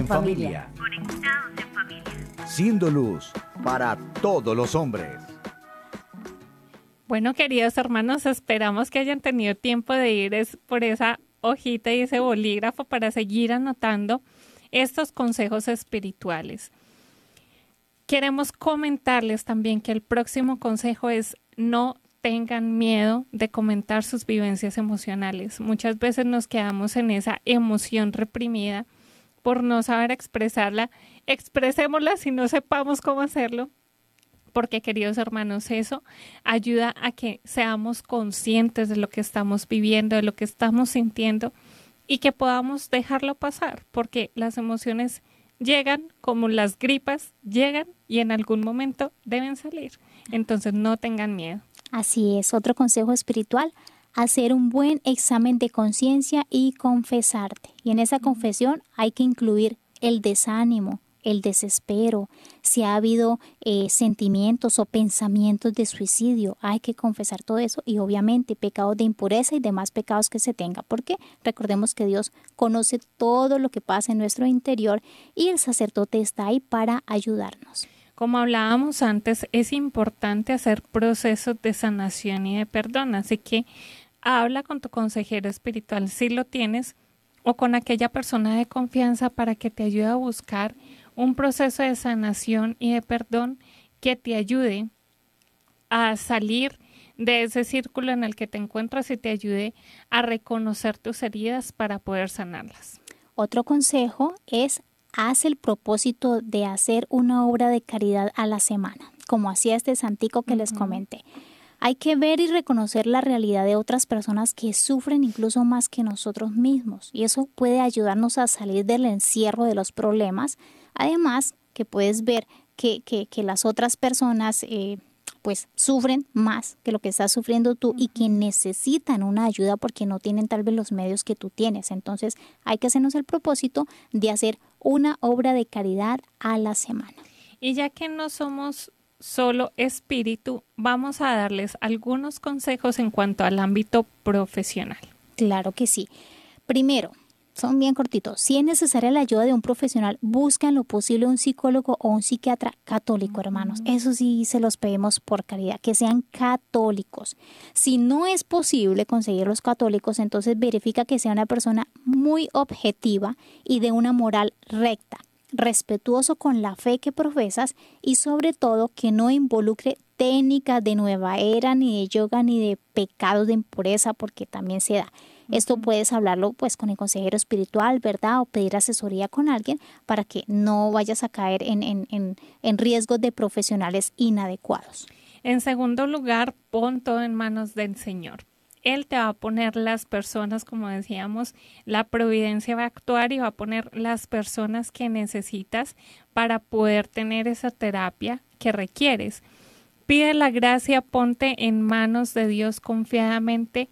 en familia. Conectados en familia. Siendo luz para todos los hombres. Bueno, queridos hermanos, esperamos que hayan tenido tiempo de ir por esa hojita y ese bolígrafo para seguir anotando estos consejos espirituales. Queremos comentarles también que el próximo consejo es no tengan miedo de comentar sus vivencias emocionales. Muchas veces nos quedamos en esa emoción reprimida por no saber expresarla. Expresémosla si no sepamos cómo hacerlo, porque queridos hermanos, eso ayuda a que seamos conscientes de lo que estamos viviendo, de lo que estamos sintiendo y que podamos dejarlo pasar, porque las emociones llegan como las gripas, llegan y en algún momento deben salir. Entonces no tengan miedo. Así es, otro consejo espiritual, hacer un buen examen de conciencia y confesarte. Y en esa confesión hay que incluir el desánimo, el desespero, si ha habido eh, sentimientos o pensamientos de suicidio, hay que confesar todo eso y obviamente pecados de impureza y demás pecados que se tenga, porque recordemos que Dios conoce todo lo que pasa en nuestro interior y el sacerdote está ahí para ayudarnos. Como hablábamos antes, es importante hacer procesos de sanación y de perdón, así que habla con tu consejero espiritual si lo tienes o con aquella persona de confianza para que te ayude a buscar un proceso de sanación y de perdón que te ayude a salir de ese círculo en el que te encuentras y te ayude a reconocer tus heridas para poder sanarlas. Otro consejo es haz el propósito de hacer una obra de caridad a la semana, como hacía este santico que les comenté. Hay que ver y reconocer la realidad de otras personas que sufren incluso más que nosotros mismos y eso puede ayudarnos a salir del encierro de los problemas. Además, que puedes ver que, que, las otras personas eh, pues sufren más que lo que estás sufriendo tú y que necesitan una ayuda porque no tienen tal vez los medios que tú tienes. Entonces hay que hacernos el propósito de hacer una obra de caridad a la semana. Y ya que no somos solo espíritu, vamos a darles algunos consejos en cuanto al ámbito profesional. Claro que sí. Primero, son bien cortitos. Si es necesaria la ayuda de un profesional, busquen lo posible un psicólogo o un psiquiatra católico, hermanos. Eso sí se los pedimos por caridad, que sean católicos. Si no es posible conseguir los católicos, entonces verifica que sea una persona muy objetiva y de una moral recta respetuoso con la fe que profesas y sobre todo que no involucre técnicas de nueva era, ni de yoga, ni de pecados de impureza, porque también se da. Esto puedes hablarlo pues con el consejero espiritual, ¿verdad? O pedir asesoría con alguien para que no vayas a caer en, en, en, en riesgos de profesionales inadecuados. En segundo lugar, pon todo en manos del Señor. Él te va a poner las personas, como decíamos, la providencia va a actuar y va a poner las personas que necesitas para poder tener esa terapia que requieres. Pide la gracia, ponte en manos de Dios confiadamente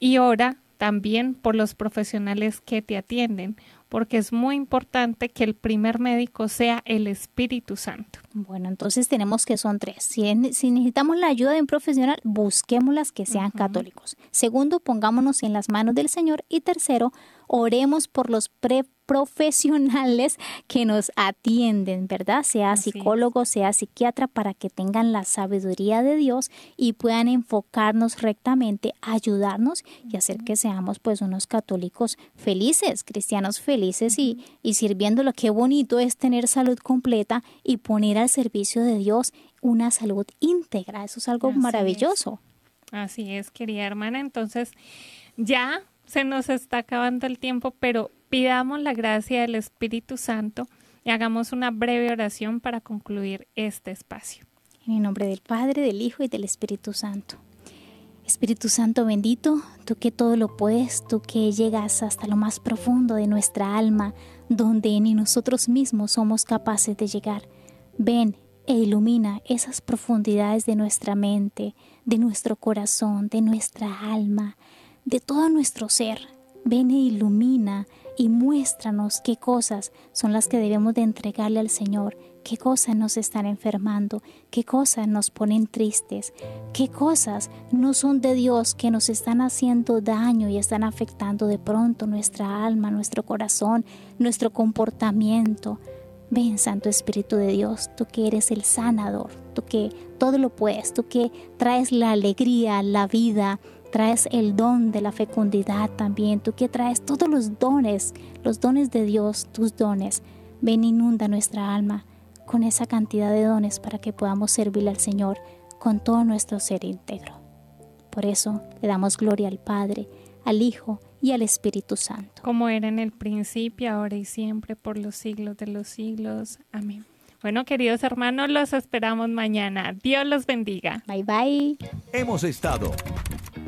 y ora también por los profesionales que te atienden, porque es muy importante que el primer médico sea el Espíritu Santo. Bueno, entonces tenemos que son tres. Si, necesitamos la ayuda de un profesional, busquémoslas que sean católicos. Segundo, pongámonos en las manos del Señor. Y tercero, oremos por los pre profesionales que nos atienden, ¿verdad? Sea psicólogo, sea psiquiatra, para que tengan la sabiduría de Dios y puedan enfocarnos rectamente, ayudarnos y hacer que seamos pues unos católicos felices, cristianos felices y, y sirviéndolo. Qué bonito es tener salud completa y poner al servicio de Dios una salud íntegra. Eso es algo maravilloso. Así es, querida hermana. Entonces, ya se nos está acabando el tiempo, pero Pidamos la gracia del Espíritu Santo y hagamos una breve oración para concluir este espacio. En el nombre del Padre, del Hijo y del Espíritu Santo. Espíritu Santo bendito, tú que todo lo puedes, tú que llegas hasta lo más profundo de nuestra alma, donde ni nosotros mismos somos capaces de llegar. Ven e ilumina esas profundidades de nuestra mente, de nuestro corazón, de nuestra alma, de todo nuestro ser. Ven e ilumina y muéstranos qué cosas son las que debemos de entregarle al Señor, qué cosas nos están enfermando, qué cosas nos ponen tristes, qué cosas no son de Dios que nos están haciendo daño y están afectando de pronto nuestra alma, nuestro corazón, nuestro comportamiento. Ven, Santo Espíritu de Dios, tú que eres el sanador, tú que todo lo puedes, tú que traes la alegría, la vida, traes el don de la fecundidad también, tú que traes todos los dones, los dones de Dios, tus dones. Ven, inunda nuestra alma con esa cantidad de dones para que podamos servirle al Señor con todo nuestro ser íntegro. Por eso le damos gloria al Padre, al Hijo y al Espíritu Santo. Como era en el principio, ahora y siempre, por los siglos de los siglos. Amén. Bueno, queridos hermanos, los esperamos mañana. Dios los bendiga. Bye bye. Hemos estado